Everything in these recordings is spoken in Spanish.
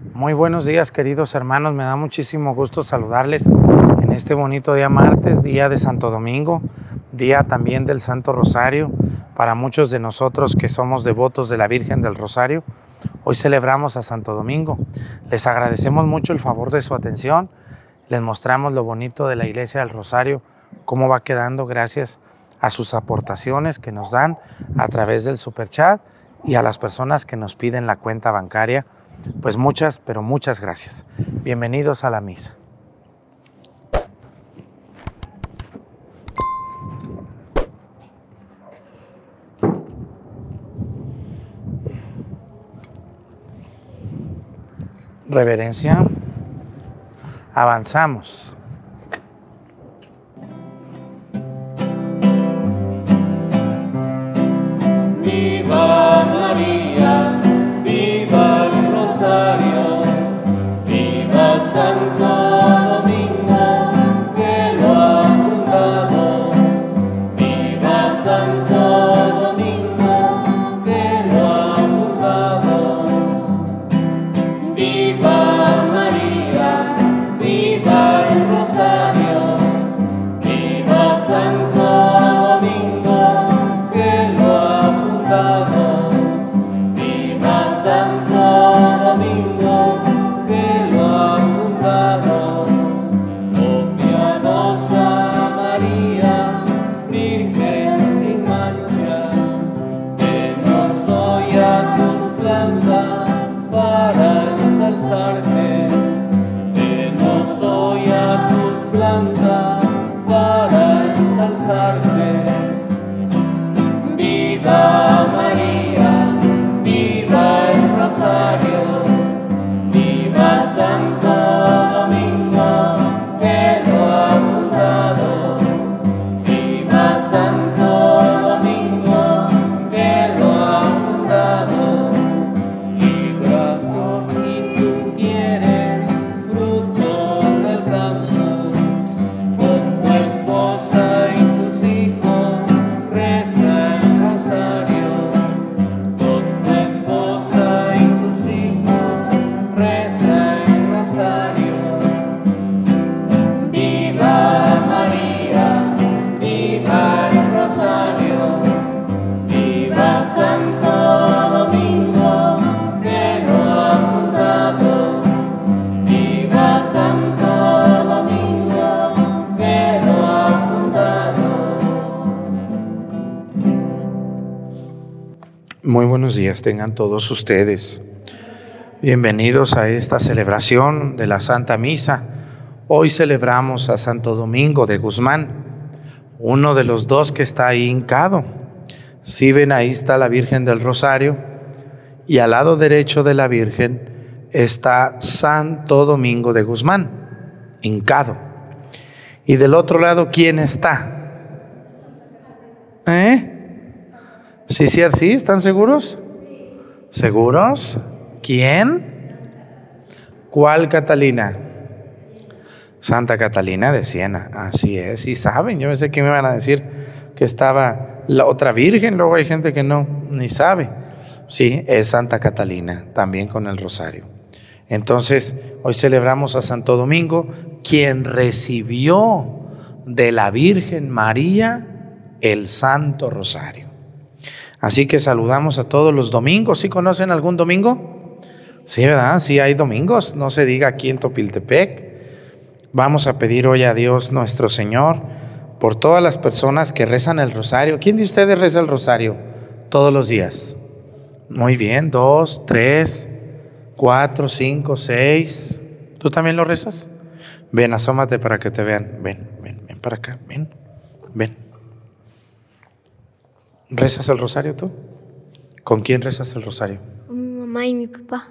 Muy buenos días queridos hermanos, me da muchísimo gusto saludarles en este bonito día martes, día de Santo Domingo, día también del Santo Rosario. Para muchos de nosotros que somos devotos de la Virgen del Rosario, hoy celebramos a Santo Domingo. Les agradecemos mucho el favor de su atención, les mostramos lo bonito de la Iglesia del Rosario, cómo va quedando gracias a sus aportaciones que nos dan a través del superchat y a las personas que nos piden la cuenta bancaria. Pues muchas, pero muchas gracias. Bienvenidos a la misa. Reverencia. Avanzamos. Rosario, viva el tengan todos ustedes. Bienvenidos a esta celebración de la Santa Misa. Hoy celebramos a Santo Domingo de Guzmán, uno de los dos que está ahí hincado. Si ven, ahí está la Virgen del Rosario y al lado derecho de la Virgen está Santo Domingo de Guzmán, hincado. Y del otro lado, ¿quién está? ¿Eh? Sí, sí, sí, ¿están seguros? ¿Seguros? ¿Quién? ¿Cuál Catalina? Santa Catalina de Siena, así es, y saben, yo pensé que me iban a decir que estaba la otra Virgen, luego hay gente que no, ni sabe. Sí, es Santa Catalina, también con el rosario. Entonces, hoy celebramos a Santo Domingo, quien recibió de la Virgen María el Santo Rosario. Así que saludamos a todos los domingos. ¿Sí conocen algún domingo? Sí, ¿verdad? Sí hay domingos. No se diga aquí en Topiltepec. Vamos a pedir hoy a Dios nuestro Señor por todas las personas que rezan el rosario. ¿Quién de ustedes reza el rosario todos los días? Muy bien, dos, tres, cuatro, cinco, seis. ¿Tú también lo rezas? Ven, asómate para que te vean. Ven, ven, ven para acá, ven, ven. ¿Rezas el rosario tú? ¿Con quién rezas el rosario? Mi mamá y mi papá.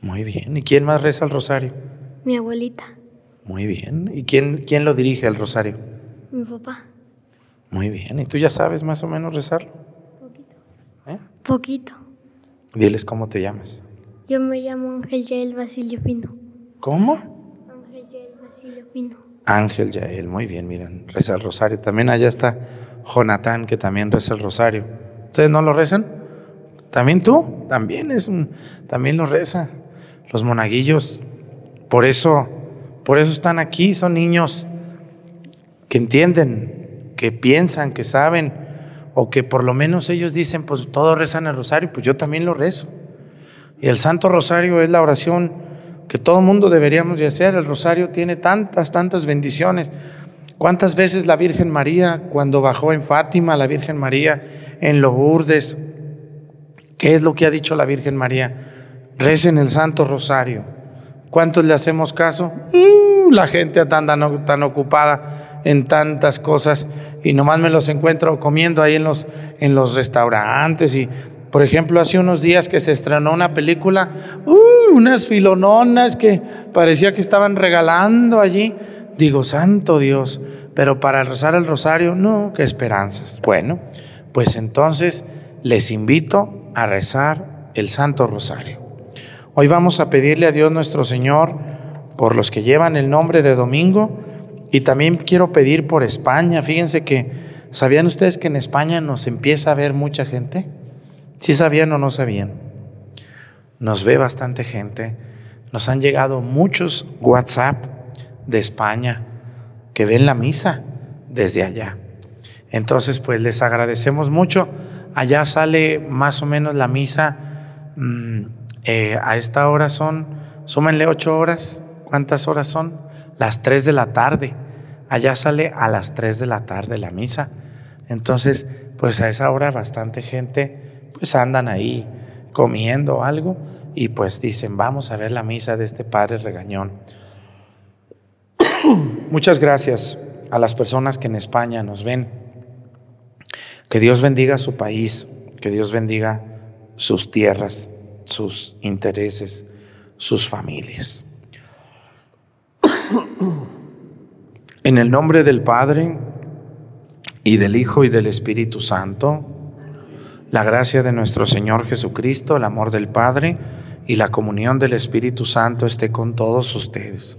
Muy bien. ¿Y quién más reza el rosario? Mi abuelita. Muy bien. ¿Y quién, quién lo dirige el rosario? Mi papá. Muy bien. ¿Y tú ya sabes más o menos rezarlo? ¿Eh? Poquito. Diles cómo te llamas. Yo me llamo Ángel Yael Basilio Pino. ¿Cómo? Ángel Yael Basilio Pino. Ángel Yael, muy bien, miren, reza el rosario. También allá está Jonatán, que también reza el rosario. ¿Ustedes no lo rezan? ¿También tú? También es un, también lo reza. Los monaguillos, por eso, por eso están aquí, son niños que entienden, que piensan, que saben, o que por lo menos ellos dicen, pues todos rezan el rosario, pues yo también lo rezo. Y el Santo Rosario es la oración que todo mundo deberíamos de hacer. El rosario tiene tantas, tantas bendiciones. ¿Cuántas veces la Virgen María, cuando bajó en Fátima, la Virgen María en Lourdes, qué es lo que ha dicho la Virgen María? Recen el Santo Rosario. ¿Cuántos le hacemos caso? Uh, la gente tan, tan, ocupada en tantas cosas y nomás me los encuentro comiendo ahí en los, en los restaurantes y por ejemplo, hace unos días que se estrenó una película, uh, unas filononas que parecía que estaban regalando allí. Digo, santo Dios, pero para rezar el rosario, no, qué esperanzas. Bueno, pues entonces les invito a rezar el Santo Rosario. Hoy vamos a pedirle a Dios nuestro Señor por los que llevan el nombre de domingo y también quiero pedir por España. Fíjense que, ¿sabían ustedes que en España nos empieza a ver mucha gente? Si sabían o no sabían. Nos ve bastante gente. Nos han llegado muchos WhatsApp de España que ven la misa desde allá. Entonces, pues les agradecemos mucho. Allá sale más o menos la misa. Mm, eh, a esta hora son, súmenle ocho horas. ¿Cuántas horas son? Las tres de la tarde. Allá sale a las tres de la tarde la misa. Entonces, pues a esa hora bastante gente pues andan ahí comiendo algo y pues dicen, vamos a ver la misa de este padre regañón. Muchas gracias a las personas que en España nos ven. Que Dios bendiga su país, que Dios bendiga sus tierras, sus intereses, sus familias. En el nombre del Padre y del Hijo y del Espíritu Santo, la gracia de nuestro Señor Jesucristo, el amor del Padre y la comunión del Espíritu Santo esté con todos ustedes.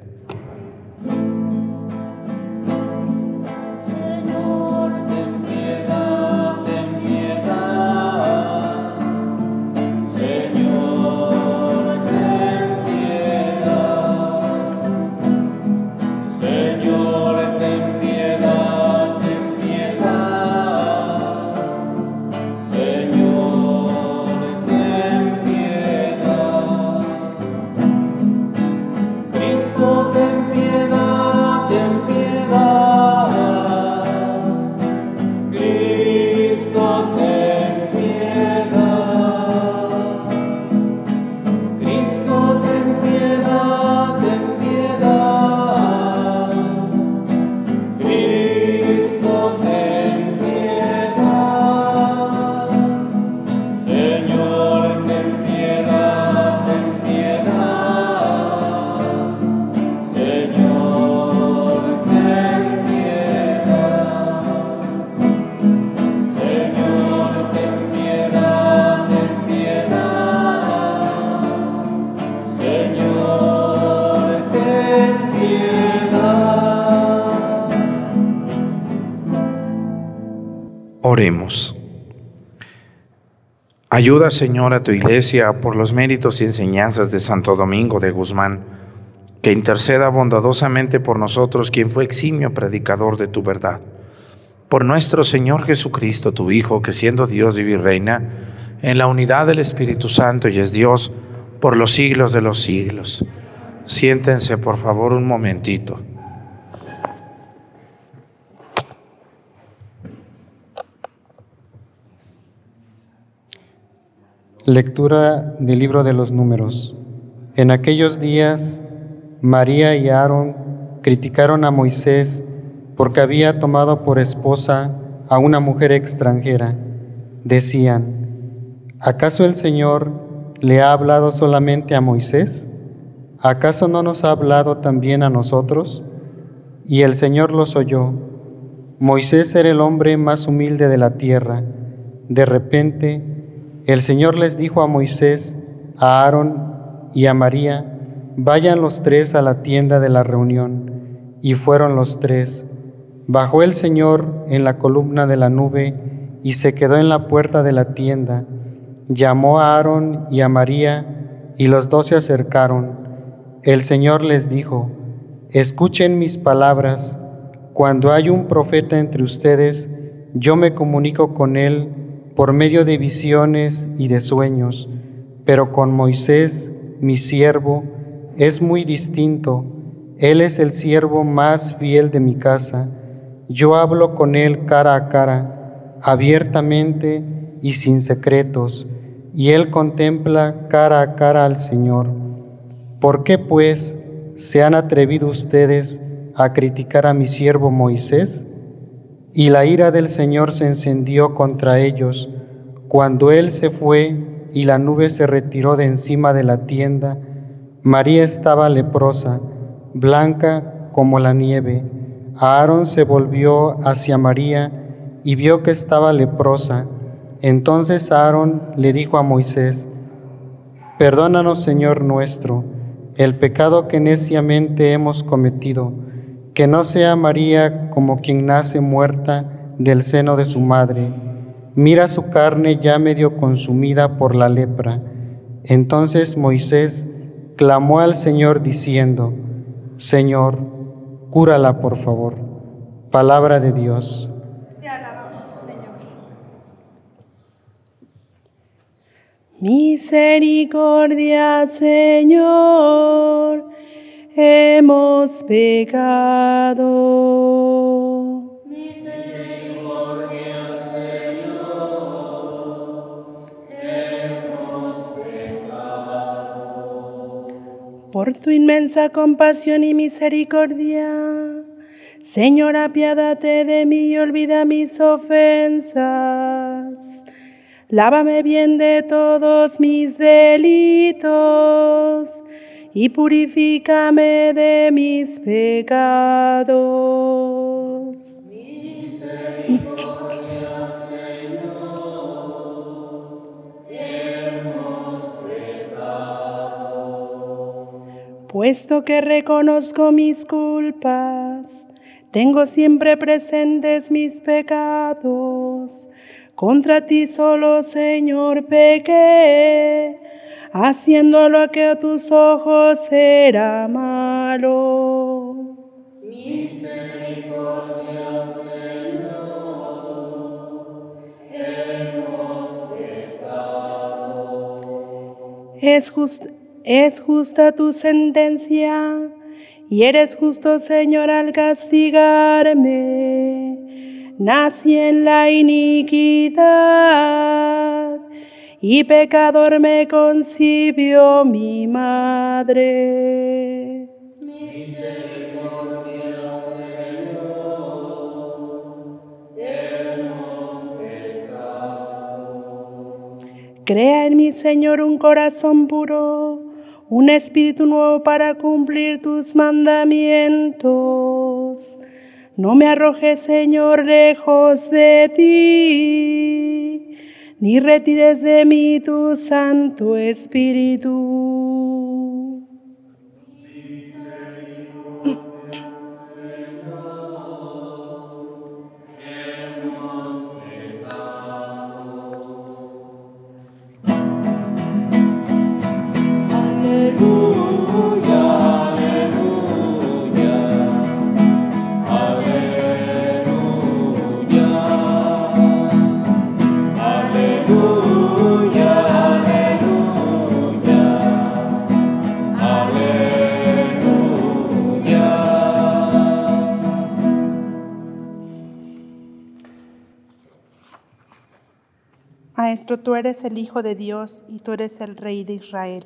Ayuda, Señor, a tu iglesia por los méritos y enseñanzas de Santo Domingo de Guzmán, que interceda bondadosamente por nosotros, quien fue eximio predicador de tu verdad. Por nuestro Señor Jesucristo, tu Hijo, que siendo Dios vive y reina, en la unidad del Espíritu Santo y es Dios por los siglos de los siglos. Siéntense, por favor, un momentito. Lectura del libro de los números. En aquellos días, María y Aarón criticaron a Moisés porque había tomado por esposa a una mujer extranjera. Decían, ¿acaso el Señor le ha hablado solamente a Moisés? ¿Acaso no nos ha hablado también a nosotros? Y el Señor los oyó. Moisés era el hombre más humilde de la tierra. De repente, el Señor les dijo a Moisés, a Aarón y a María, vayan los tres a la tienda de la reunión. Y fueron los tres. Bajó el Señor en la columna de la nube y se quedó en la puerta de la tienda. Llamó a Aarón y a María y los dos se acercaron. El Señor les dijo, escuchen mis palabras. Cuando hay un profeta entre ustedes, yo me comunico con él por medio de visiones y de sueños, pero con Moisés, mi siervo, es muy distinto. Él es el siervo más fiel de mi casa. Yo hablo con él cara a cara, abiertamente y sin secretos, y él contempla cara a cara al Señor. ¿Por qué pues se han atrevido ustedes a criticar a mi siervo Moisés? Y la ira del Señor se encendió contra ellos cuando él se fue y la nube se retiró de encima de la tienda. María estaba leprosa, blanca como la nieve. Aarón se volvió hacia María y vio que estaba leprosa. Entonces Aarón le dijo a Moisés, Perdónanos, Señor nuestro, el pecado que neciamente hemos cometido que no sea María como quien nace muerta del seno de su madre. Mira su carne ya medio consumida por la lepra. Entonces Moisés clamó al Señor diciendo, Señor, cúrala por favor. Palabra de Dios. Te alabamos, Señor. Misericordia, Señor, hemos pecado. Por tu inmensa compasión y misericordia, Señor, apiádate de mí y olvida mis ofensas. Lávame bien de todos mis delitos y purifícame de mis pecados. Puesto que reconozco mis culpas, tengo siempre presentes mis pecados. Contra ti solo, Señor, pequé, haciendo lo que a tus ojos era malo. Es, just- es justa tu sentencia y eres justo, Señor, al castigarme. Nací en la iniquidad y pecador me concibió mi madre. Crea en mi Señor un corazón puro, un espíritu nuevo para cumplir tus mandamientos. No me arrojes, Señor, lejos de ti, ni retires de mí tu Santo Espíritu. Aleluya, Maestro, tú eres el Hijo de Dios y tú eres el Rey de Israel.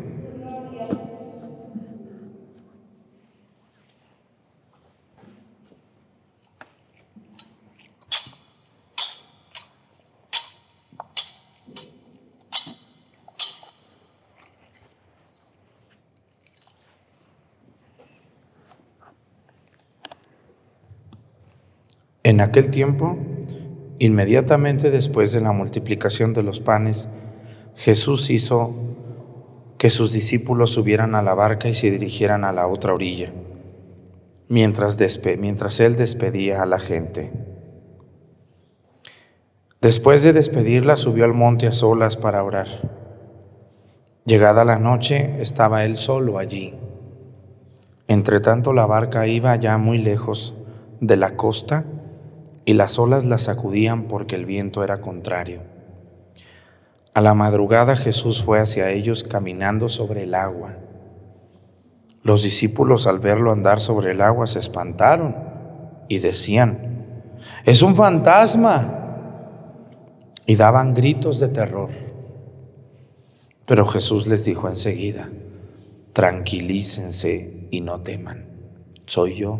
En aquel tiempo, inmediatamente después de la multiplicación de los panes, Jesús hizo que sus discípulos subieran a la barca y se dirigieran a la otra orilla, mientras, él despedía a la gente. Después de despedirla, subió al monte a solas para orar. Llegada la noche, estaba él solo allí. Entretanto, la barca iba ya muy lejos de la costa y las olas la sacudían porque el viento era contrario. A la madrugada Jesús fue hacia ellos caminando sobre el agua. Los discípulos al verlo andar sobre el agua se espantaron y decían, es un fantasma. Y daban gritos de terror. Pero Jesús les dijo enseguida, tranquilícense y no teman, soy yo.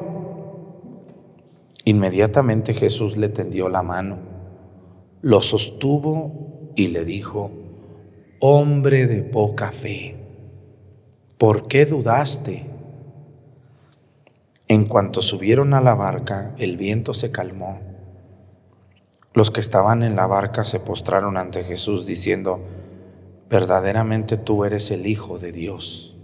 Inmediatamente Jesús le tendió la mano, lo sostuvo y le dijo, hombre de poca fe, ¿por qué dudaste? En cuanto subieron a la barca, el viento se calmó. Los que estaban en la barca se postraron ante Jesús diciendo, verdaderamente tú eres el Hijo de Dios.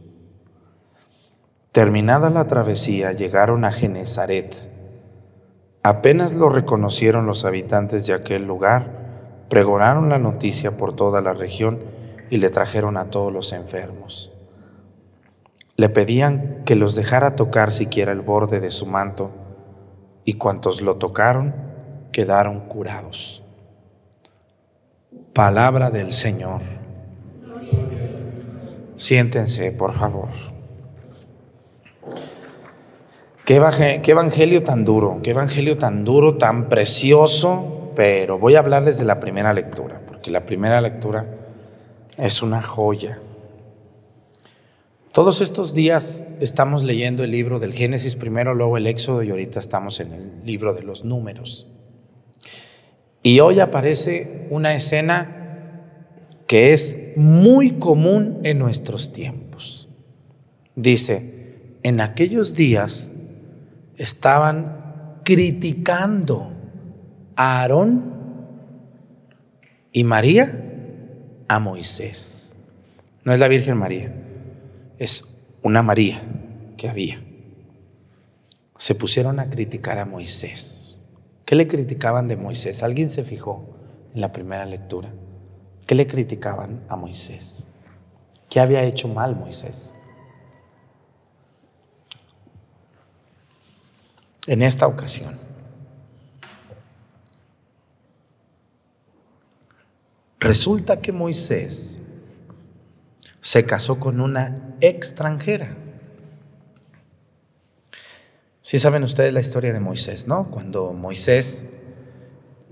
Terminada la travesía, llegaron a Genezaret. Apenas lo reconocieron los habitantes de aquel lugar, pregonaron la noticia por toda la región y le trajeron a todos los enfermos. Le pedían que los dejara tocar siquiera el borde de su manto, y cuantos lo tocaron quedaron curados. Palabra del Señor. Siéntense, por favor. Qué, evange- qué evangelio tan duro, qué evangelio tan duro, tan precioso, pero voy a hablarles de la primera lectura, porque la primera lectura es una joya. Todos estos días estamos leyendo el libro del Génesis primero, luego el Éxodo y ahorita estamos en el libro de los números. Y hoy aparece una escena que es muy común en nuestros tiempos. Dice, en aquellos días estaban criticando a Aarón y María a Moisés. No es la Virgen María, es una María que había. Se pusieron a criticar a Moisés. ¿Qué le criticaban de Moisés? ¿Alguien se fijó en la primera lectura? ¿Qué le criticaban a Moisés? ¿Qué había hecho mal Moisés? En esta ocasión, resulta que Moisés se casó con una extranjera. Sí saben ustedes la historia de Moisés, ¿no? Cuando Moisés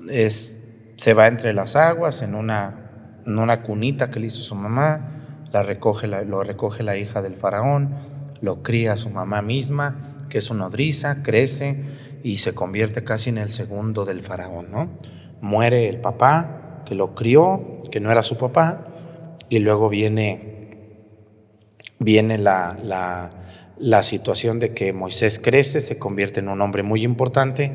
se va entre las aguas en una, en una cunita que le hizo su mamá, la recoge lo recoge la hija del faraón, lo cría su mamá misma, que es una nodriza, crece y se convierte casi en el segundo del faraón, ¿no? Muere el papá que lo crió, que no era su papá, y luego viene, viene la, la, la situación de que Moisés crece, se convierte en un hombre muy importante,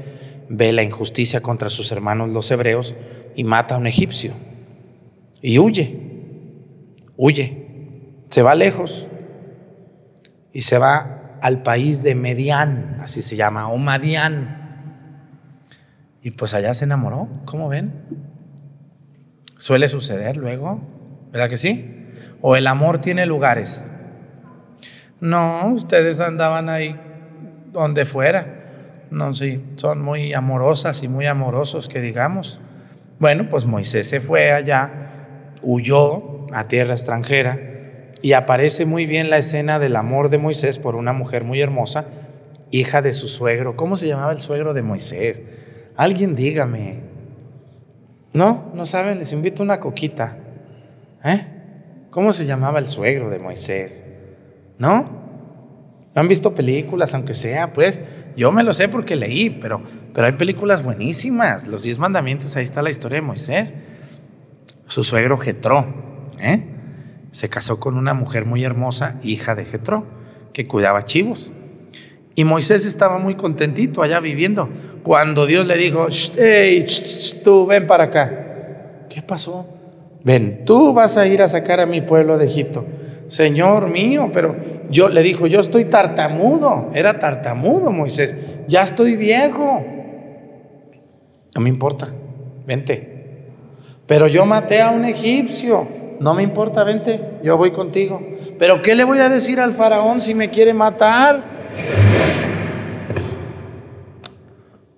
ve la injusticia contra sus hermanos los hebreos y mata a un egipcio. Y huye, huye, se va lejos y se va al país de Medián, así se llama, o Madián. Y pues allá se enamoró, ¿cómo ven? Suele suceder luego, ¿verdad que sí? O el amor tiene lugares. No, ustedes andaban ahí donde fuera. No, sí, son muy amorosas y muy amorosos, que digamos. Bueno, pues Moisés se fue allá, huyó a tierra extranjera y aparece muy bien la escena del amor de Moisés por una mujer muy hermosa, hija de su suegro. ¿Cómo se llamaba el suegro de Moisés? Alguien dígame. No, no saben, les invito una coquita. ¿Eh? ¿Cómo se llamaba el suegro de Moisés? ¿No? ¿Han visto películas, aunque sea? Pues yo me lo sé porque leí, pero, pero hay películas buenísimas. Los diez mandamientos, ahí está la historia de Moisés. Su suegro Jetro, ¿eh? Se casó con una mujer muy hermosa, hija de Jetro, que cuidaba chivos. Y Moisés estaba muy contentito allá viviendo. Cuando Dios le dijo, "Shh, hey, tú ven para acá. ¿Qué pasó? Ven, tú vas a ir a sacar a mi pueblo de Egipto. Señor mío, pero yo le dijo, yo estoy tartamudo. Era tartamudo Moisés. Ya estoy viejo. No me importa. Vente. Pero yo maté a un egipcio. No me importa, vente. Yo voy contigo. Pero ¿qué le voy a decir al faraón si me quiere matar?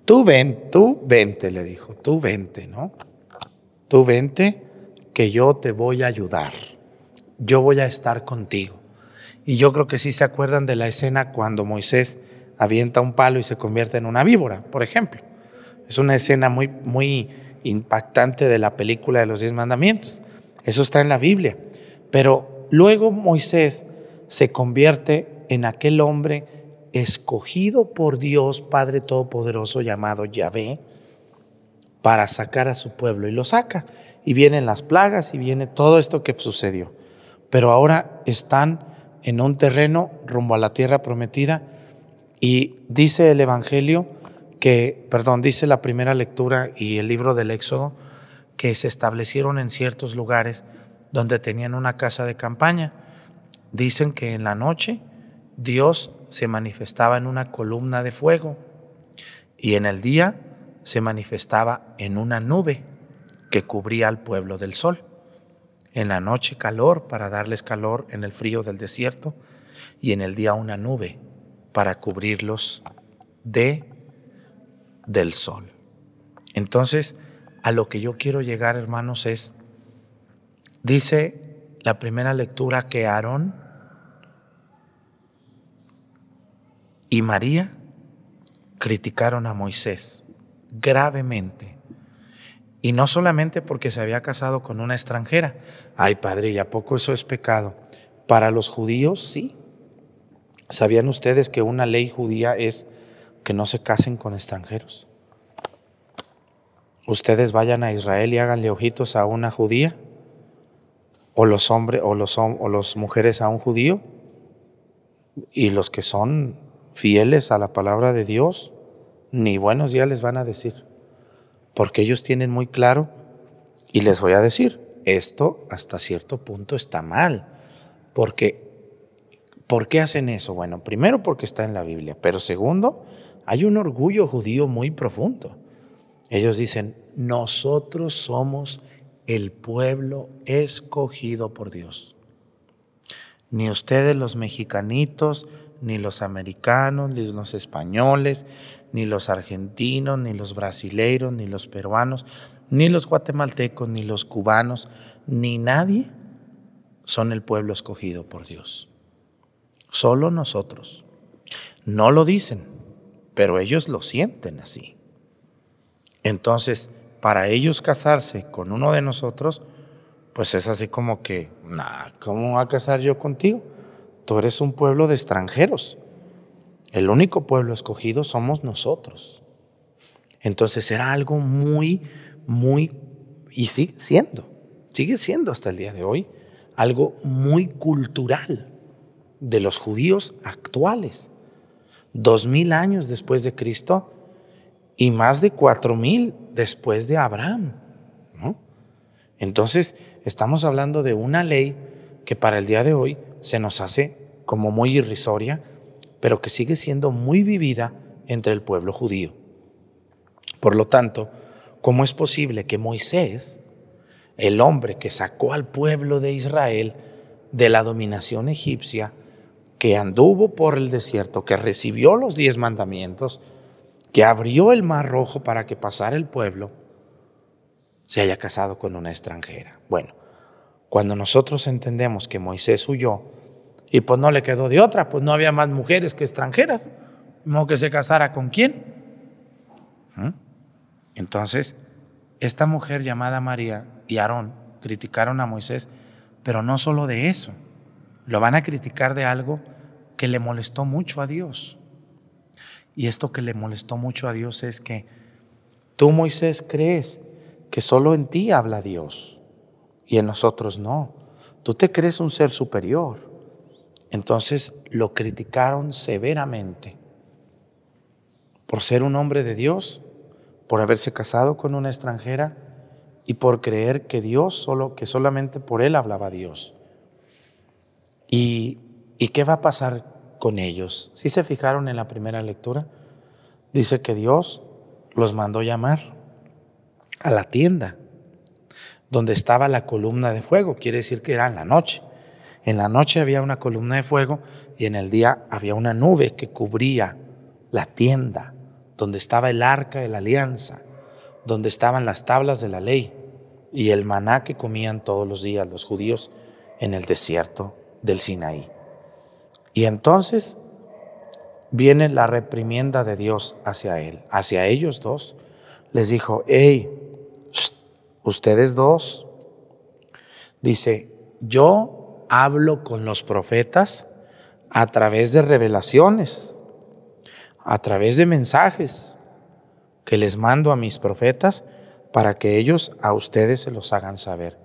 Tú ven, tú vente, le dijo, tú vente, ¿no? Tú vente, que yo te voy a ayudar. Yo voy a estar contigo. Y yo creo que sí se acuerdan de la escena cuando Moisés avienta un palo y se convierte en una víbora, por ejemplo. Es una escena muy, muy impactante de la película de los diez mandamientos. Eso está en la Biblia. Pero luego Moisés se convierte en aquel hombre escogido por Dios Padre Todopoderoso llamado Yahvé para sacar a su pueblo y lo saca. Y vienen las plagas y viene todo esto que sucedió. Pero ahora están en un terreno rumbo a la tierra prometida y dice el Evangelio que, perdón, dice la primera lectura y el libro del Éxodo que se establecieron en ciertos lugares donde tenían una casa de campaña. Dicen que en la noche Dios se manifestaba en una columna de fuego y en el día se manifestaba en una nube que cubría al pueblo del sol. En la noche calor para darles calor en el frío del desierto y en el día una nube para cubrirlos de del sol. Entonces, a lo que yo quiero llegar, hermanos, es dice la primera lectura que Aarón y María criticaron a Moisés gravemente. Y no solamente porque se había casado con una extranjera. Ay, padre, ¿y a poco eso es pecado? Para los judíos, sí. ¿Sabían ustedes que una ley judía es que no se casen con extranjeros? Ustedes vayan a Israel y háganle ojitos a una judía, o los hombres, o los, o los mujeres a un judío, y los que son fieles a la palabra de Dios, ni buenos días les van a decir, porque ellos tienen muy claro, y les voy a decir, esto hasta cierto punto está mal, porque ¿por qué hacen eso? Bueno, primero porque está en la Biblia, pero segundo, hay un orgullo judío muy profundo. Ellos dicen, nosotros somos el pueblo escogido por Dios. Ni ustedes los mexicanitos, ni los americanos, ni los españoles, ni los argentinos, ni los brasileiros, ni los peruanos, ni los guatemaltecos, ni los cubanos, ni nadie son el pueblo escogido por Dios. Solo nosotros. No lo dicen, pero ellos lo sienten así. Entonces, para ellos casarse con uno de nosotros, pues es así como que, nah, ¿cómo voy a casar yo contigo? Tú eres un pueblo de extranjeros. El único pueblo escogido somos nosotros. Entonces era algo muy, muy, y sigue siendo, sigue siendo hasta el día de hoy, algo muy cultural de los judíos actuales. Dos mil años después de Cristo y más de cuatro mil después de Abraham. ¿no? Entonces, estamos hablando de una ley que para el día de hoy se nos hace como muy irrisoria, pero que sigue siendo muy vivida entre el pueblo judío. Por lo tanto, ¿cómo es posible que Moisés, el hombre que sacó al pueblo de Israel de la dominación egipcia, que anduvo por el desierto, que recibió los diez mandamientos, que abrió el mar rojo para que pasara el pueblo, se haya casado con una extranjera? Bueno, cuando nosotros entendemos que Moisés huyó y pues no le quedó de otra, pues no había más mujeres que extranjeras, no que se casara con quién. ¿Mm? Entonces, esta mujer llamada María y Aarón criticaron a Moisés, pero no solo de eso, lo van a criticar de algo que le molestó mucho a Dios. Y esto que le molestó mucho a Dios es que tú, Moisés, crees que solo en ti habla Dios y en nosotros no. Tú te crees un ser superior. Entonces lo criticaron severamente por ser un hombre de Dios, por haberse casado con una extranjera y por creer que Dios solo que solamente por él hablaba Dios. ¿Y, ¿Y qué va a pasar con ellos? Si se fijaron en la primera lectura, dice que Dios los mandó llamar a la tienda donde estaba la columna de fuego, quiere decir que era en la noche. En la noche había una columna de fuego y en el día había una nube que cubría la tienda, donde estaba el arca de la alianza, donde estaban las tablas de la ley y el maná que comían todos los días los judíos en el desierto del Sinaí. Y entonces viene la reprimienda de Dios hacia él, hacia ellos dos. Les dijo, hey, ustedes dos, dice, yo hablo con los profetas a través de revelaciones, a través de mensajes que les mando a mis profetas para que ellos a ustedes se los hagan saber.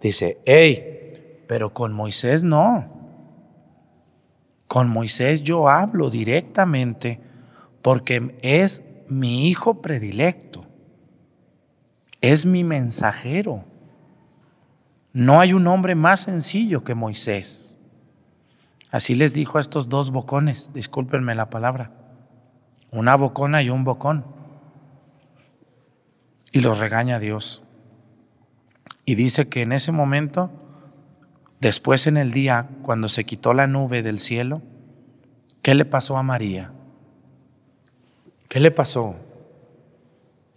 Dice, hey, pero con Moisés no. Con Moisés yo hablo directamente porque es mi hijo predilecto es mi mensajero. No hay un hombre más sencillo que Moisés. Así les dijo a estos dos bocones, discúlpenme la palabra, una bocona y un bocón. Y los regaña Dios. Y dice que en ese momento, después en el día, cuando se quitó la nube del cielo, ¿qué le pasó a María? ¿Qué le pasó?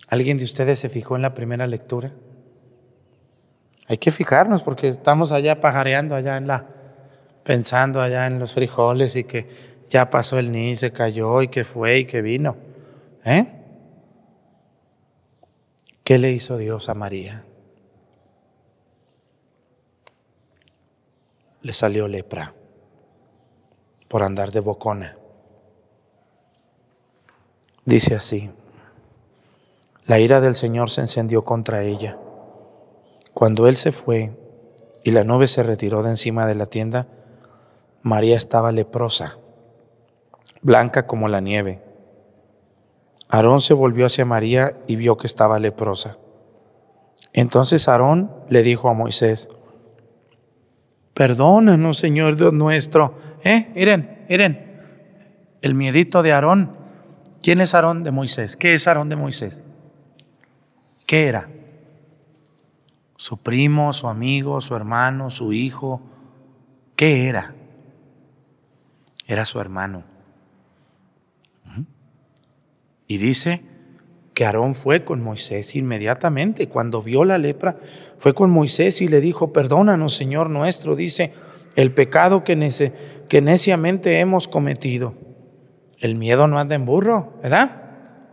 ¿Alguien de ustedes se fijó en la primera lectura? Hay que fijarnos porque estamos allá pajareando allá en la pensando allá en los frijoles y que ya pasó el niño, se cayó y que fue y que vino. ¿Eh? ¿Qué le hizo Dios a María? Le salió lepra por andar de bocona. Dice así, la ira del Señor se encendió contra ella. Cuando él se fue y la nube se retiró de encima de la tienda, María estaba leprosa, blanca como la nieve. Aarón se volvió hacia María y vio que estaba leprosa. Entonces Aarón le dijo a Moisés, Perdónanos, Señor Dios nuestro. ¿Eh? Miren, miren, el miedito de Aarón. ¿Quién es Aarón de Moisés? ¿Qué es Aarón de Moisés? ¿Qué era? ¿Su primo, su amigo, su hermano, su hijo? ¿Qué era? Era su hermano. Y dice que Aarón fue con Moisés inmediatamente. Cuando vio la lepra, fue con Moisés y le dijo, perdónanos, Señor nuestro, dice, el pecado que, nece, que neciamente hemos cometido. El miedo no anda en burro, ¿verdad?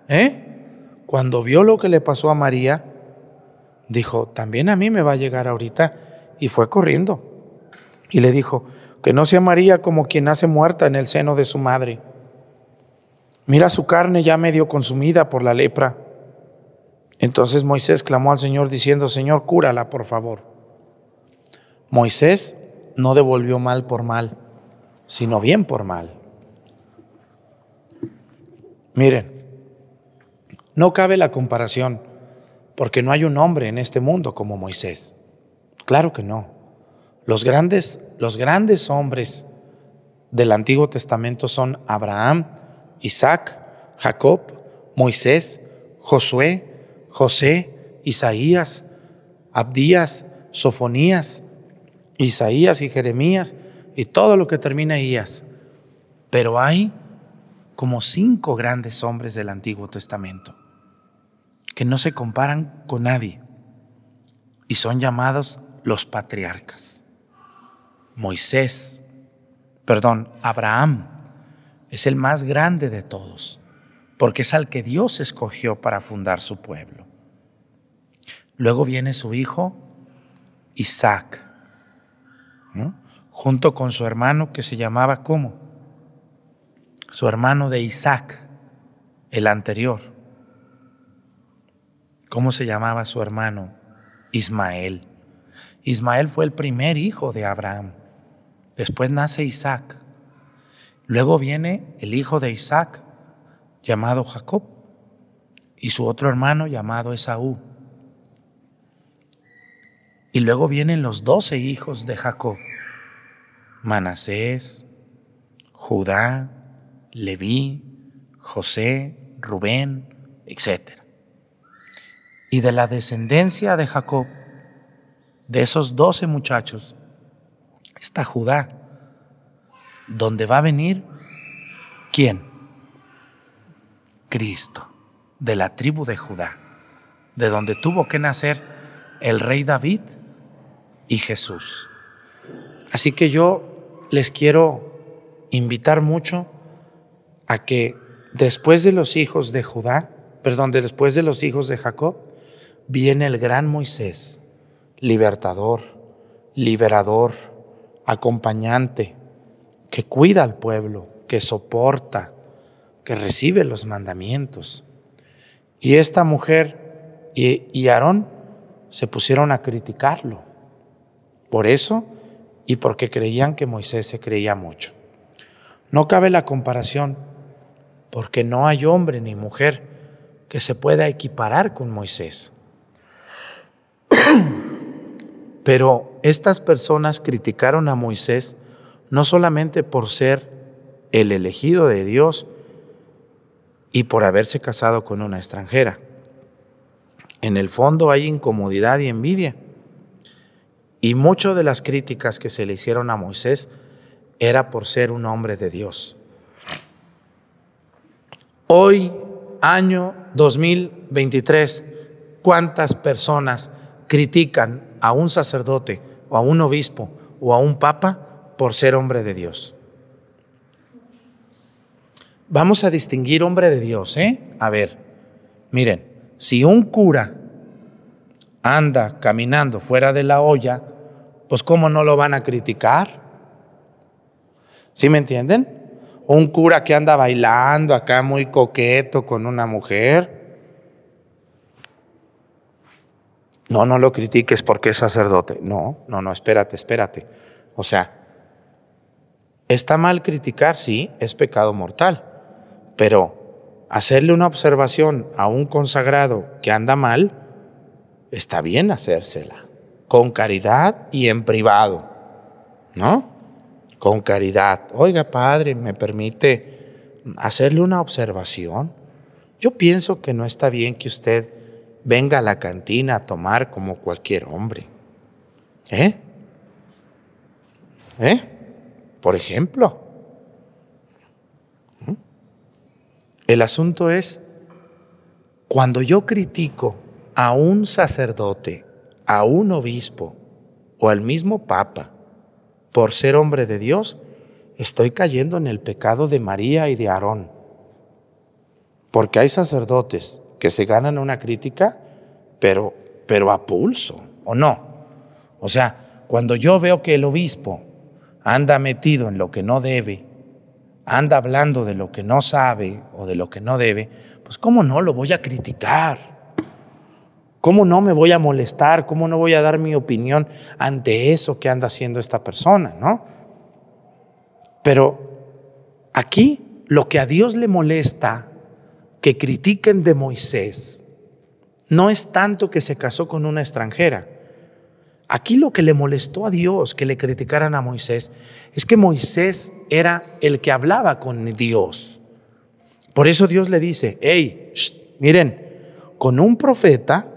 ¿Eh? cuando vio lo que le pasó a María, dijo, también a mí me va a llegar ahorita. Y fue corriendo. Y le dijo, que no sea María como quien nace muerta en el seno de su madre. Mira su carne ya medio consumida por la lepra. Entonces Moisés clamó al Señor diciendo, Señor, cúrala, por favor. Moisés no devolvió mal por mal, sino bien por mal. Miren, no cabe la comparación, porque no hay un hombre en este mundo como Moisés. Claro que no. Los grandes, los grandes hombres del Antiguo Testamento son Abraham, Isaac, Jacob, Moisés, Josué, José, Isaías, Abdías, Sofonías, Isaías y Jeremías y todo lo que termina Ias. Pero hay como cinco grandes hombres del Antiguo Testamento que no se comparan con nadie y son llamados los patriarcas. Moisés, perdón, Abraham es el más grande de todos, porque es al que Dios escogió para fundar su pueblo. Luego viene su hijo Isaac, ¿no? junto con su hermano que se llamaba ¿cómo? Su hermano de Isaac, el anterior. ¿Cómo se llamaba su hermano? Ismael. Ismael fue el primer hijo de Abraham. Después nace Isaac. Luego viene el hijo de Isaac, llamado Jacob, y su otro hermano llamado Esaú. Y luego vienen los doce hijos de Jacob, Manasés, Judá, Leví, José, Rubén, etc. Y de la descendencia de Jacob, de esos doce muchachos, está Judá, donde va a venir quién? Cristo, de la tribu de Judá, de donde tuvo que nacer el rey David y Jesús. Así que yo les quiero invitar mucho a que después de los hijos de Judá, perdón, después de los hijos de Jacob, viene el gran Moisés, libertador, liberador, acompañante, que cuida al pueblo, que soporta, que recibe los mandamientos. Y esta mujer y, y Aarón se pusieron a criticarlo. Por eso y porque creían que Moisés se creía mucho. No cabe la comparación, porque no hay hombre ni mujer que se pueda equiparar con Moisés. Pero estas personas criticaron a Moisés no solamente por ser el elegido de Dios y por haberse casado con una extranjera. En el fondo hay incomodidad y envidia. Y muchas de las críticas que se le hicieron a Moisés era por ser un hombre de Dios. Hoy, año 2023, ¿cuántas personas critican a un sacerdote o a un obispo o a un papa por ser hombre de Dios? Vamos a distinguir hombre de Dios, ¿eh? A ver, miren, si un cura anda caminando fuera de la olla, pues ¿cómo no lo van a criticar? ¿Sí me entienden? Un cura que anda bailando acá muy coqueto con una mujer. No, no lo critiques porque es sacerdote. No, no, no, espérate, espérate. O sea, está mal criticar, sí, es pecado mortal, pero hacerle una observación a un consagrado que anda mal, está bien hacérsela, con caridad y en privado, ¿no? Con caridad. Oiga, padre, ¿me permite hacerle una observación? Yo pienso que no está bien que usted venga a la cantina a tomar como cualquier hombre. ¿Eh? ¿Eh? Por ejemplo. ¿Mm? El asunto es, cuando yo critico a un sacerdote, a un obispo o al mismo papa por ser hombre de Dios, estoy cayendo en el pecado de María y de Aarón. Porque hay sacerdotes que se ganan una crítica, pero, pero a pulso, ¿o no? O sea, cuando yo veo que el obispo anda metido en lo que no debe, anda hablando de lo que no sabe o de lo que no debe, pues ¿cómo no lo voy a criticar? ¿Cómo no me voy a molestar? ¿Cómo no voy a dar mi opinión ante eso que anda haciendo esta persona? ¿No? Pero aquí lo que a Dios le molesta que critiquen de Moisés no es tanto que se casó con una extranjera. Aquí lo que le molestó a Dios que le criticaran a Moisés es que Moisés era el que hablaba con Dios. Por eso Dios le dice, hey, miren, con un profeta,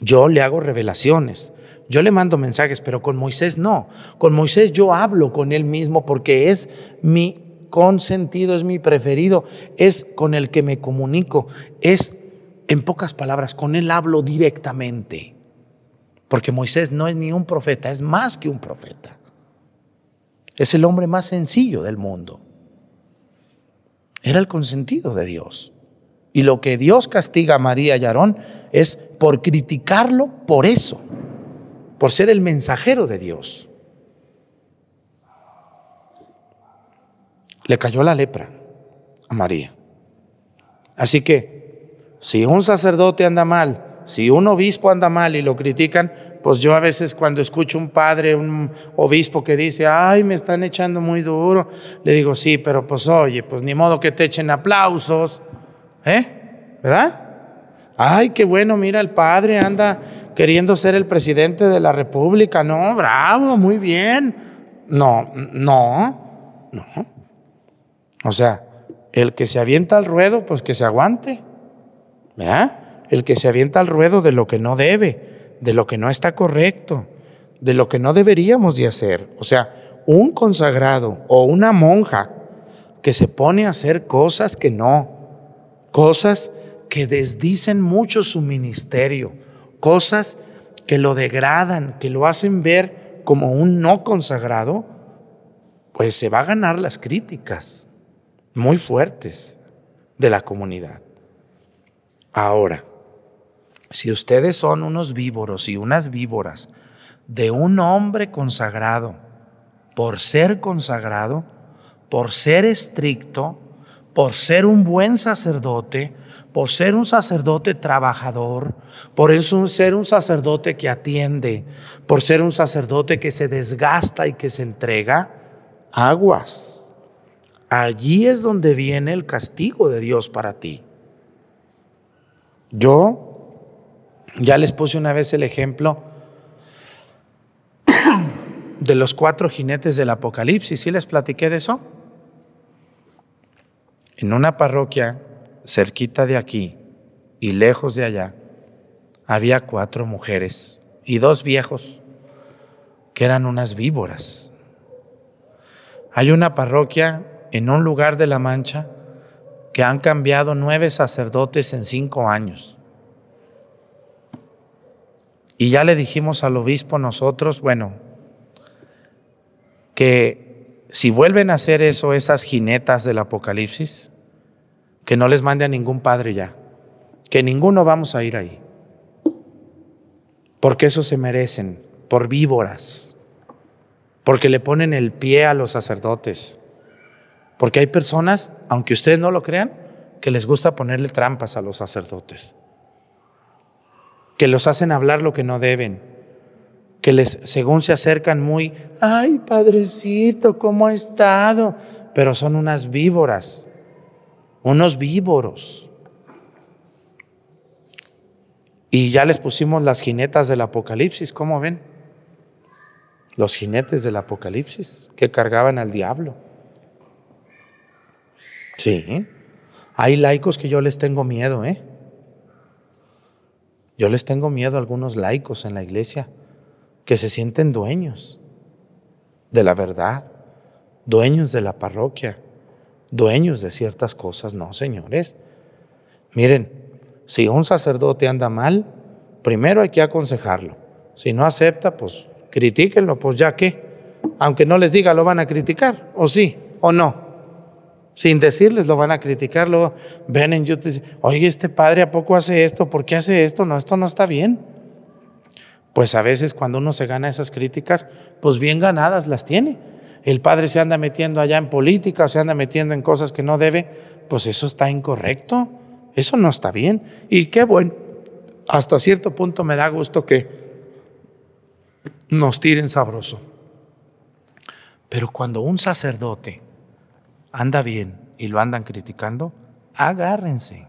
yo le hago revelaciones, yo le mando mensajes, pero con Moisés no. Con Moisés yo hablo con él mismo porque es mi consentido, es mi preferido, es con el que me comunico, es, en pocas palabras, con él hablo directamente. Porque Moisés no es ni un profeta, es más que un profeta. Es el hombre más sencillo del mundo. Era el consentido de Dios. Y lo que Dios castiga a María y Aarón es por criticarlo por eso, por ser el mensajero de Dios. Le cayó la lepra a María. Así que, si un sacerdote anda mal, si un obispo anda mal y lo critican, pues yo a veces cuando escucho un padre, un obispo que dice, ay, me están echando muy duro, le digo, sí, pero pues oye, pues ni modo que te echen aplausos, ¿eh? ¿Verdad? Ay, qué bueno, mira, el padre anda queriendo ser el presidente de la República, no, bravo, muy bien. No, no, no. O sea, el que se avienta al ruedo, pues que se aguante, ¿verdad? El que se avienta al ruedo de lo que no debe, de lo que no está correcto, de lo que no deberíamos de hacer. O sea, un consagrado o una monja que se pone a hacer cosas que no, cosas que desdicen mucho su ministerio, cosas que lo degradan, que lo hacen ver como un no consagrado, pues se va a ganar las críticas muy fuertes de la comunidad. Ahora, si ustedes son unos víboros y unas víboras de un hombre consagrado, por ser consagrado, por ser estricto, por ser un buen sacerdote, por ser un sacerdote trabajador, por ser un sacerdote que atiende, por ser un sacerdote que se desgasta y que se entrega, aguas. Allí es donde viene el castigo de Dios para ti. Yo ya les puse una vez el ejemplo de los cuatro jinetes del Apocalipsis. ¿Sí les platiqué de eso? En una parroquia cerquita de aquí y lejos de allá, había cuatro mujeres y dos viejos que eran unas víboras. Hay una parroquia en un lugar de La Mancha que han cambiado nueve sacerdotes en cinco años. Y ya le dijimos al obispo nosotros, bueno, que si vuelven a hacer eso, esas jinetas del Apocalipsis, que no les mande a ningún padre ya, que ninguno vamos a ir ahí, porque eso se merecen, por víboras, porque le ponen el pie a los sacerdotes, porque hay personas, aunque ustedes no lo crean, que les gusta ponerle trampas a los sacerdotes que los hacen hablar lo que no deben, que les, según se acercan muy, ay, padrecito, ¿cómo ha estado? Pero son unas víboras, unos víboros. Y ya les pusimos las jinetas del Apocalipsis, ¿cómo ven? Los jinetes del Apocalipsis que cargaban al diablo. Sí, hay laicos que yo les tengo miedo, ¿eh? Yo les tengo miedo a algunos laicos en la iglesia que se sienten dueños de la verdad, dueños de la parroquia, dueños de ciertas cosas. No, señores. Miren, si un sacerdote anda mal, primero hay que aconsejarlo. Si no acepta, pues critíquenlo, pues ya que. Aunque no les diga, lo van a criticar, o sí, o no. Sin decirles, lo van a criticar, luego ven en YouTube, oye, este padre a poco hace esto, ¿por qué hace esto? No, esto no está bien. Pues a veces cuando uno se gana esas críticas, pues bien ganadas las tiene. El padre se anda metiendo allá en política, o se anda metiendo en cosas que no debe, pues eso está incorrecto, eso no está bien. Y qué bueno, hasta cierto punto me da gusto que nos tiren sabroso. Pero cuando un sacerdote anda bien y lo andan criticando, agárrense,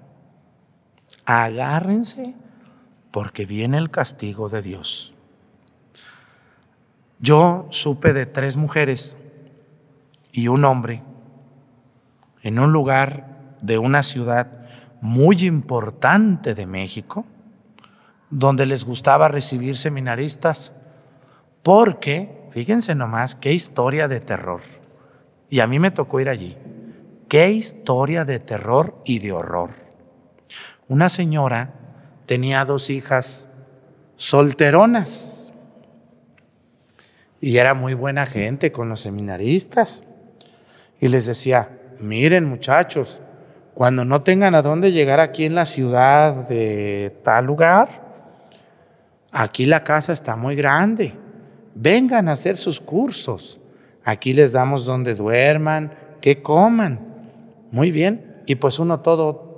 agárrense porque viene el castigo de Dios. Yo supe de tres mujeres y un hombre en un lugar de una ciudad muy importante de México, donde les gustaba recibir seminaristas, porque, fíjense nomás, qué historia de terror. Y a mí me tocó ir allí. Qué historia de terror y de horror. Una señora tenía dos hijas solteronas y era muy buena gente con los seminaristas. Y les decía, miren muchachos, cuando no tengan a dónde llegar aquí en la ciudad de tal lugar, aquí la casa está muy grande. Vengan a hacer sus cursos. Aquí les damos donde duerman, que coman. Muy bien. Y pues uno todo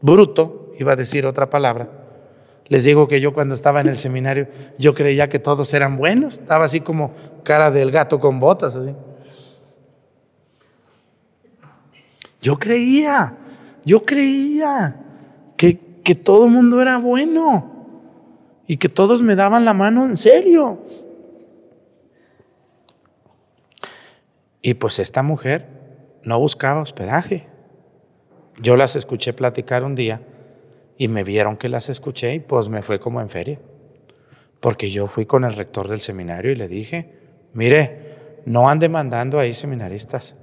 bruto, iba a decir otra palabra. Les digo que yo cuando estaba en el seminario, yo creía que todos eran buenos. Estaba así como cara del gato con botas, así. Yo creía, yo creía que, que todo el mundo era bueno y que todos me daban la mano en serio. Y pues esta mujer no buscaba hospedaje. Yo las escuché platicar un día y me vieron que las escuché y pues me fue como en feria. Porque yo fui con el rector del seminario y le dije, mire, no ande mandando ahí seminaristas.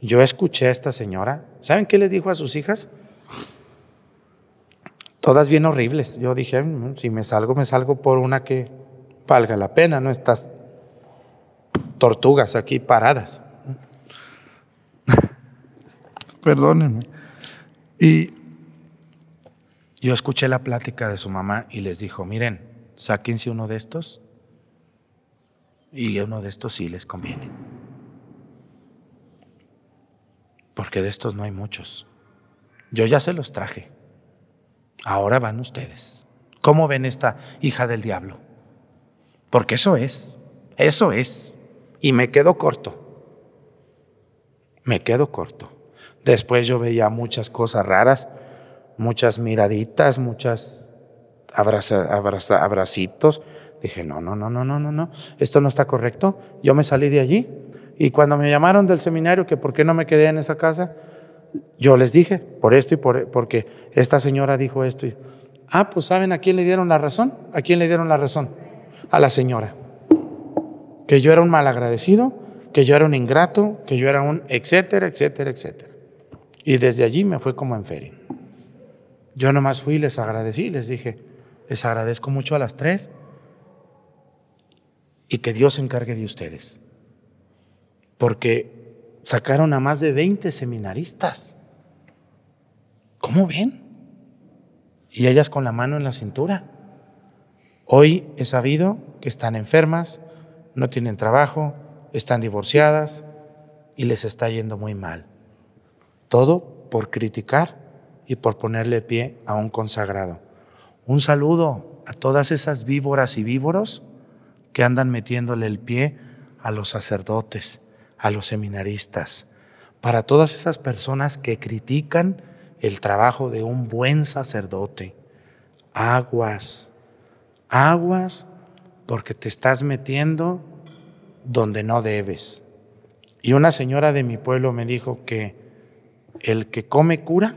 Yo escuché a esta señora. ¿Saben qué le dijo a sus hijas? Todas bien horribles. Yo dije, "Mm, si me salgo, me salgo por una que valga la pena, no estas tortugas aquí paradas. Perdónenme. Y yo escuché la plática de su mamá y les dijo, miren, sáquense uno de estos y uno de estos sí les conviene. Porque de estos no hay muchos. Yo ya se los traje. Ahora van ustedes. ¿Cómo ven esta hija del diablo? Porque eso es, eso es. Y me quedo corto. Me quedo corto. Después yo veía muchas cosas raras, muchas miraditas, muchas abraza, abraza- abracitos. Dije, no, no, no, no, no, no, no, esto no está correcto. Yo me salí de allí. Y cuando me llamaron del seminario que por qué no me quedé en esa casa, yo les dije, por esto y por, porque esta señora dijo esto. ah, pues ¿saben a quién le dieron la razón? ¿A quién le dieron la razón? A la señora. Que yo era un malagradecido, que yo era un ingrato, que yo era un etcétera, etcétera, etcétera. Y desde allí me fue como en feria. Yo nomás fui les agradecí, les dije, les agradezco mucho a las tres y que Dios se encargue de ustedes. Porque sacaron a más de 20 seminaristas. ¿Cómo ven? Y ellas con la mano en la cintura. Hoy he sabido que están enfermas, no tienen trabajo, están divorciadas y les está yendo muy mal. Todo por criticar y por ponerle pie a un consagrado. Un saludo a todas esas víboras y víboros que andan metiéndole el pie a los sacerdotes, a los seminaristas, para todas esas personas que critican el trabajo de un buen sacerdote. Aguas, aguas, porque te estás metiendo donde no debes. Y una señora de mi pueblo me dijo que el que come cura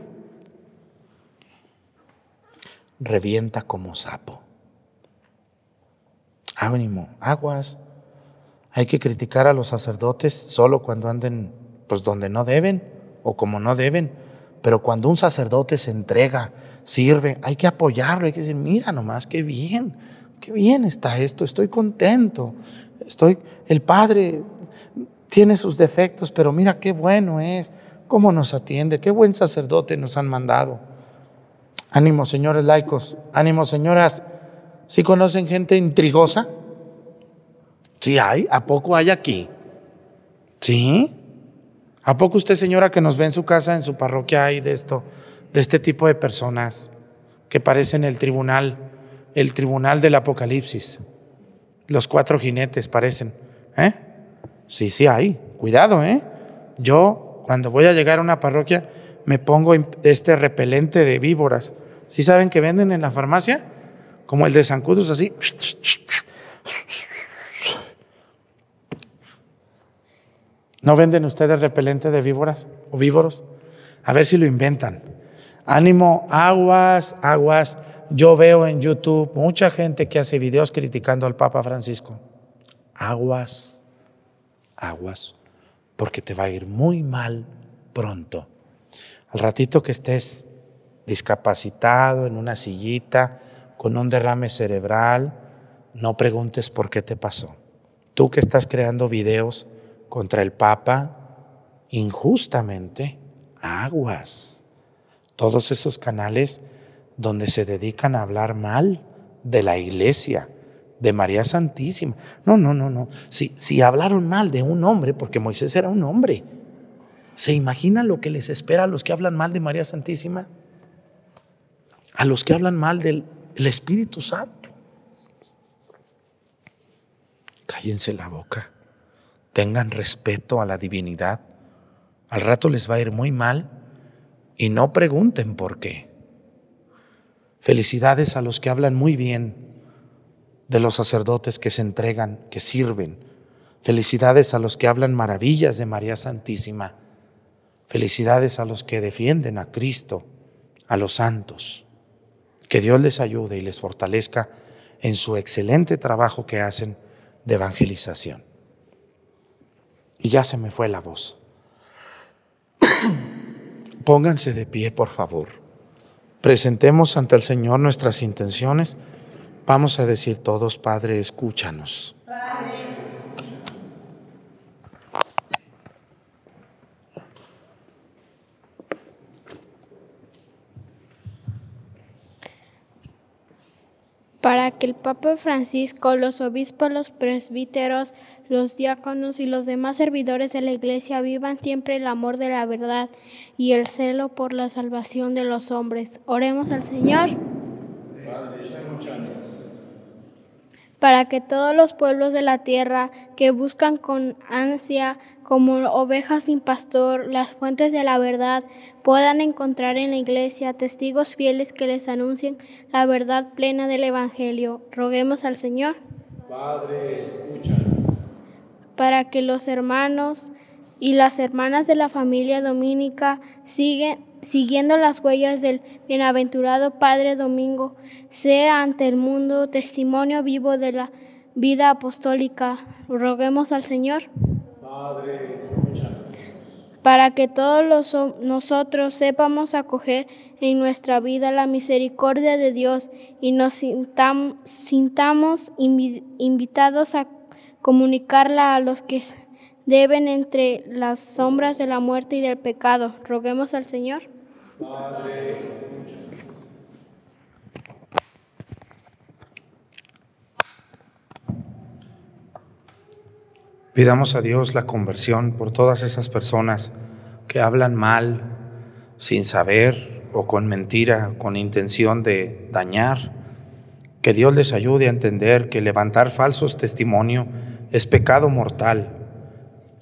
revienta como sapo. Ánimo, aguas. Hay que criticar a los sacerdotes solo cuando anden pues donde no deben o como no deben. Pero cuando un sacerdote se entrega, sirve, hay que apoyarlo, hay que decir, mira nomás, qué bien, qué bien está esto, estoy contento. Estoy, el Padre tiene sus defectos, pero mira qué bueno es, cómo nos atiende, qué buen sacerdote nos han mandado. Ánimo, señores laicos, ánimo, señoras. ¿Sí conocen gente intrigosa? Sí hay, ¿a poco hay aquí? ¿Sí? ¿A poco usted, señora, que nos ve en su casa, en su parroquia, hay de esto, de este tipo de personas que parecen el tribunal, el tribunal del Apocalipsis? Los cuatro jinetes parecen. ¿Eh? Sí, sí hay. Cuidado, ¿eh? Yo, cuando voy a llegar a una parroquia, me pongo este repelente de víboras. ¿Sí saben que venden en la farmacia? Como el de zancudos, así. ¿No venden ustedes repelente de víboras o víboros? A ver si lo inventan. Ánimo, aguas, aguas. Yo veo en YouTube mucha gente que hace videos criticando al Papa Francisco. Aguas, aguas, porque te va a ir muy mal pronto. Al ratito que estés discapacitado en una sillita, con un derrame cerebral, no preguntes por qué te pasó. Tú que estás creando videos contra el Papa, injustamente, aguas. Todos esos canales donde se dedican a hablar mal de la iglesia, de María Santísima. No, no, no, no. Si, si hablaron mal de un hombre, porque Moisés era un hombre, ¿se imaginan lo que les espera a los que hablan mal de María Santísima? A los que hablan mal del el Espíritu Santo. Cállense la boca. Tengan respeto a la divinidad. Al rato les va a ir muy mal y no pregunten por qué. Felicidades a los que hablan muy bien de los sacerdotes que se entregan, que sirven. Felicidades a los que hablan maravillas de María Santísima. Felicidades a los que defienden a Cristo, a los santos. Que Dios les ayude y les fortalezca en su excelente trabajo que hacen de evangelización. Y ya se me fue la voz. Pónganse de pie, por favor. Presentemos ante el Señor nuestras intenciones. Vamos a decir todos, Padre, escúchanos. para que el Papa Francisco, los obispos, los presbíteros, los diáconos y los demás servidores de la Iglesia vivan siempre el amor de la verdad y el celo por la salvación de los hombres. Oremos al Señor. Para que todos los pueblos de la tierra que buscan con ansia como ovejas sin pastor las fuentes de la verdad, puedan encontrar en la iglesia testigos fieles que les anuncien la verdad plena del Evangelio. Roguemos al Señor. Padre, escúchanos. Para que los hermanos y las hermanas de la familia dominica siguen, siguiendo las huellas del bienaventurado Padre Domingo, sea ante el mundo testimonio vivo de la vida apostólica. Roguemos al Señor. Padre, para que todos los, nosotros sepamos acoger en nuestra vida la misericordia de Dios y nos sintam, sintamos invi, invitados a comunicarla a los que deben entre las sombras de la muerte y del pecado. Roguemos al Señor. Padre. Pidamos a Dios la conversión por todas esas personas que hablan mal, sin saber o con mentira, con intención de dañar. Que Dios les ayude a entender que levantar falsos testimonio es pecado mortal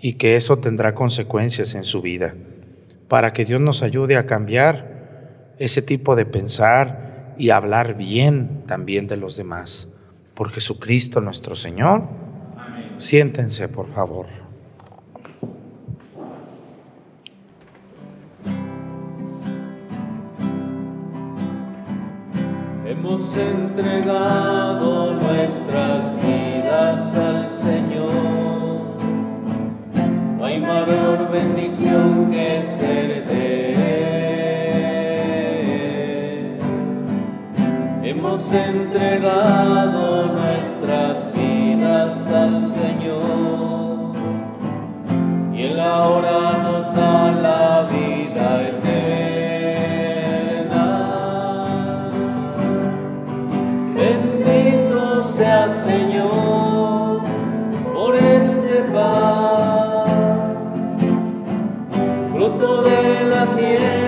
y que eso tendrá consecuencias en su vida. Para que Dios nos ayude a cambiar ese tipo de pensar y hablar bien también de los demás. Por Jesucristo nuestro Señor. Siéntense, por favor. Hemos entregado nuestras vidas al Señor. Hay mayor bendición que ser de Él. Hemos entregado nuestras vidas al Señor. Y Él ahora nos da la vida eterna. Bendito sea Señor por este pan, de la tierra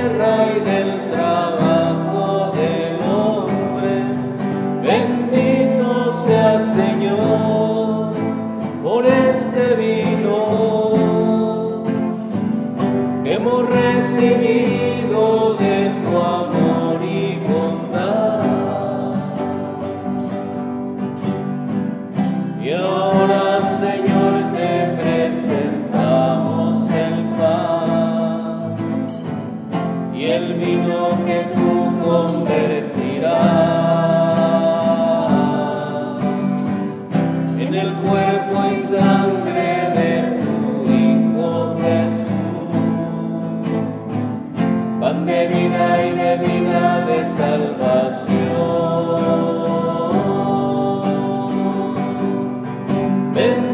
salvación.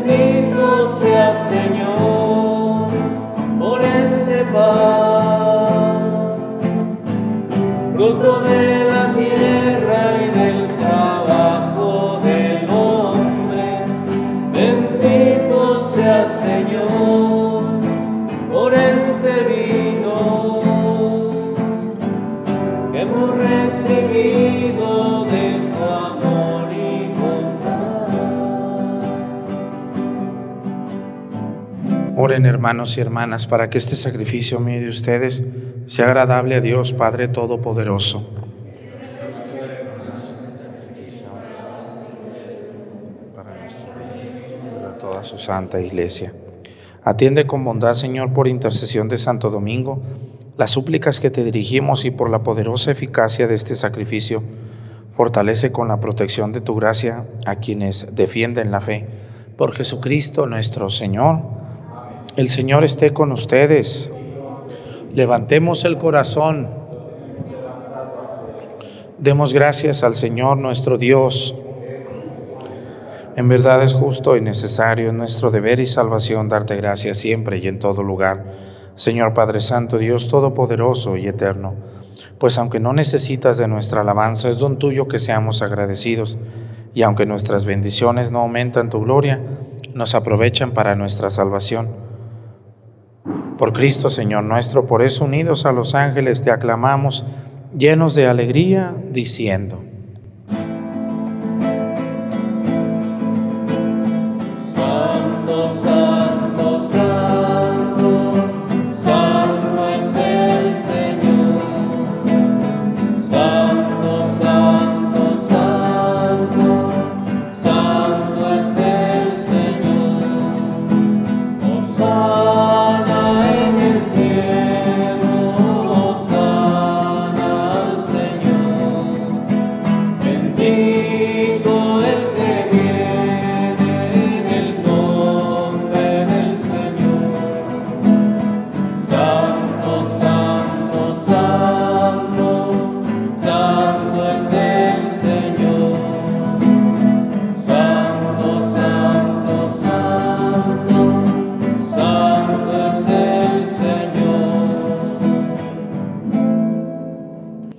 Hermanos y hermanas para que este sacrificio mío de ustedes sea agradable a Dios Padre Todopoderoso. Para nuestro para toda su santa iglesia. Atiende con bondad, Señor, por intercesión de Santo Domingo, las súplicas que te dirigimos y por la poderosa eficacia de este sacrificio. Fortalece con la protección de tu gracia a quienes defienden la fe. Por Jesucristo nuestro Señor. El Señor esté con ustedes. Levantemos el corazón. Demos gracias al Señor nuestro Dios. En verdad es justo y necesario, es nuestro deber y salvación darte gracias siempre y en todo lugar. Señor Padre Santo, Dios Todopoderoso y Eterno, pues aunque no necesitas de nuestra alabanza, es don tuyo que seamos agradecidos, y aunque nuestras bendiciones no aumentan tu gloria, nos aprovechan para nuestra salvación. Por Cristo, Señor nuestro, por eso unidos a los ángeles te aclamamos, llenos de alegría, diciendo,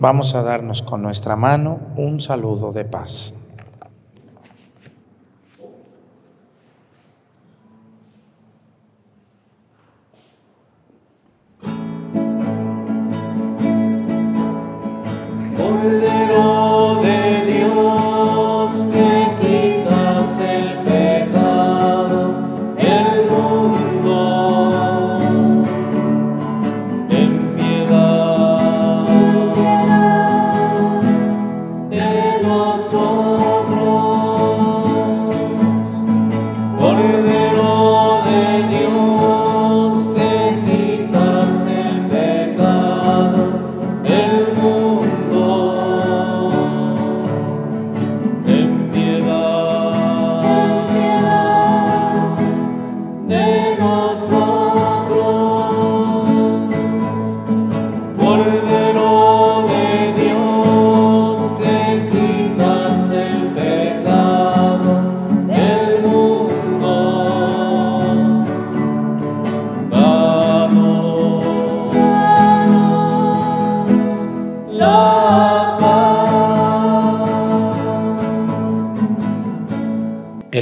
Vamos a darnos con nuestra mano un saludo de paz.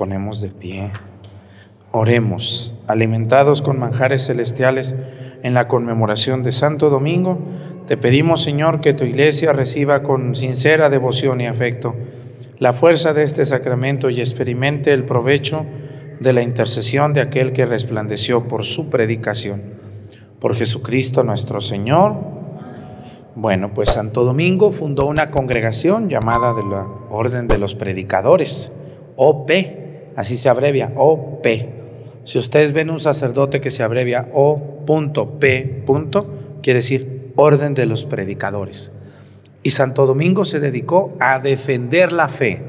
Ponemos de pie. Oremos, alimentados con manjares celestiales en la conmemoración de Santo Domingo, te pedimos, Señor, que tu iglesia reciba con sincera devoción y afecto la fuerza de este sacramento y experimente el provecho de la intercesión de aquel que resplandeció por su predicación. Por Jesucristo nuestro Señor. Bueno, pues Santo Domingo fundó una congregación llamada de la Orden de los Predicadores, OP, así se abrevia, OP. Si ustedes ven un sacerdote que se abrevia O.P. quiere decir Orden de los Predicadores. Y Santo Domingo se dedicó a defender la fe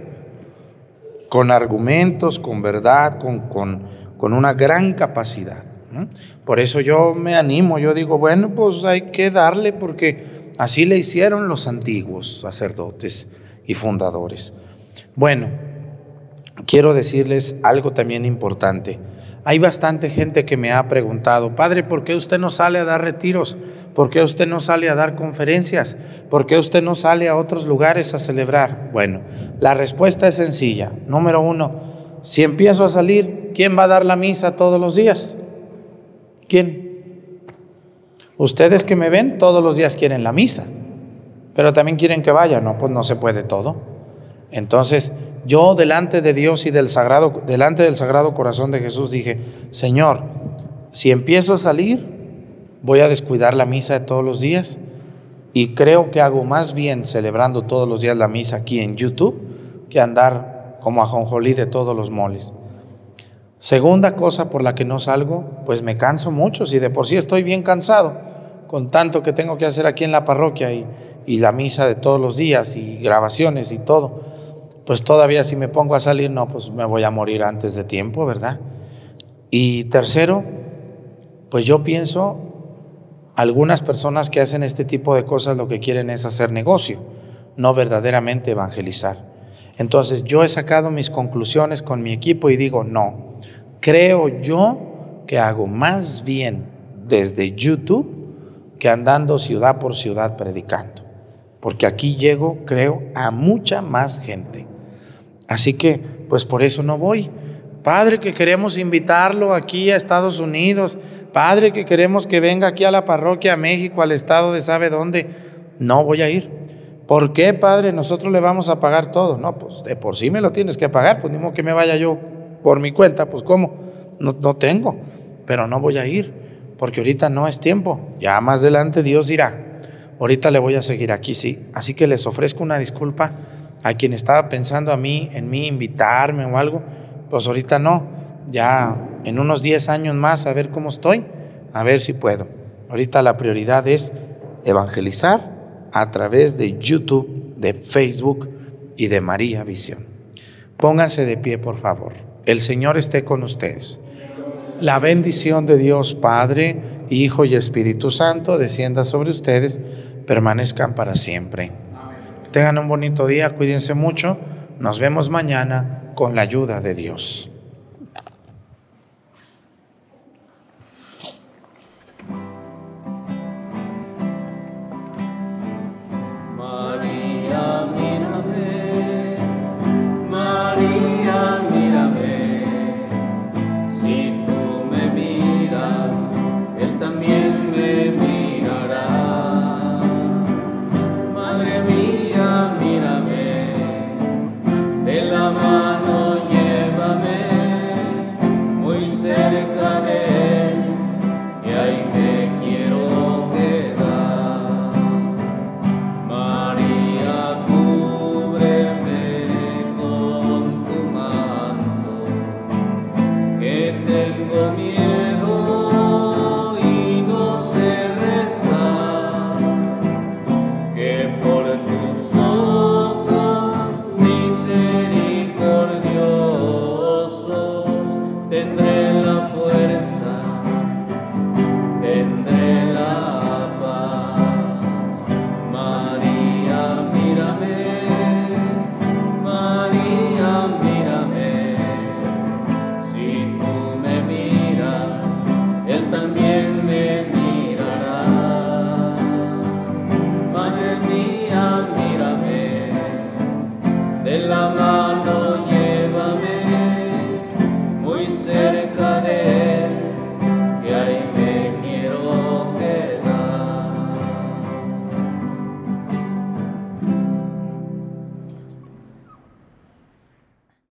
con argumentos, con verdad, con, con, con una gran capacidad. Por eso yo me animo, yo digo, bueno, pues hay que darle porque así le hicieron los antiguos sacerdotes y fundadores. Bueno, quiero decirles algo también importante. Hay bastante gente que me ha preguntado, Padre, ¿por qué usted no sale a dar retiros? ¿Por qué usted no sale a dar conferencias? ¿Por qué usted no sale a otros lugares a celebrar? Bueno, la respuesta es sencilla. Número uno, si empiezo a salir, ¿quién va a dar la misa todos los días? ¿Quién? Ustedes que me ven todos los días quieren la misa, pero también quieren que vaya. No, pues no se puede todo. Entonces, yo delante de Dios y del sagrado, delante del sagrado corazón de Jesús dije, Señor, si empiezo a salir, voy a descuidar la misa de todos los días y creo que hago más bien celebrando todos los días la misa aquí en YouTube que andar como a jonjolí de todos los moles. Segunda cosa por la que no salgo, pues me canso mucho, si de por sí estoy bien cansado con tanto que tengo que hacer aquí en la parroquia y, y la misa de todos los días y grabaciones y todo pues todavía si me pongo a salir, no, pues me voy a morir antes de tiempo, ¿verdad? Y tercero, pues yo pienso, algunas personas que hacen este tipo de cosas lo que quieren es hacer negocio, no verdaderamente evangelizar. Entonces yo he sacado mis conclusiones con mi equipo y digo, no, creo yo que hago más bien desde YouTube que andando ciudad por ciudad predicando, porque aquí llego, creo, a mucha más gente. Así que, pues por eso no voy. Padre, que queremos invitarlo aquí a Estados Unidos. Padre, que queremos que venga aquí a la parroquia, a México, al estado de sabe dónde. No voy a ir. ¿Por qué, Padre? Nosotros le vamos a pagar todo. No, pues de por sí me lo tienes que pagar. Pues que me vaya yo por mi cuenta. Pues ¿cómo? No, no tengo. Pero no voy a ir. Porque ahorita no es tiempo. Ya más adelante Dios dirá. Ahorita le voy a seguir aquí, sí. Así que les ofrezco una disculpa a quien estaba pensando a mí, en mí, invitarme o algo, pues ahorita no, ya en unos 10 años más a ver cómo estoy, a ver si puedo. Ahorita la prioridad es evangelizar a través de YouTube, de Facebook y de María Visión. Pónganse de pie, por favor. El Señor esté con ustedes. La bendición de Dios Padre, Hijo y Espíritu Santo descienda sobre ustedes, permanezcan para siempre. Tengan un bonito día, cuídense mucho. Nos vemos mañana con la ayuda de Dios.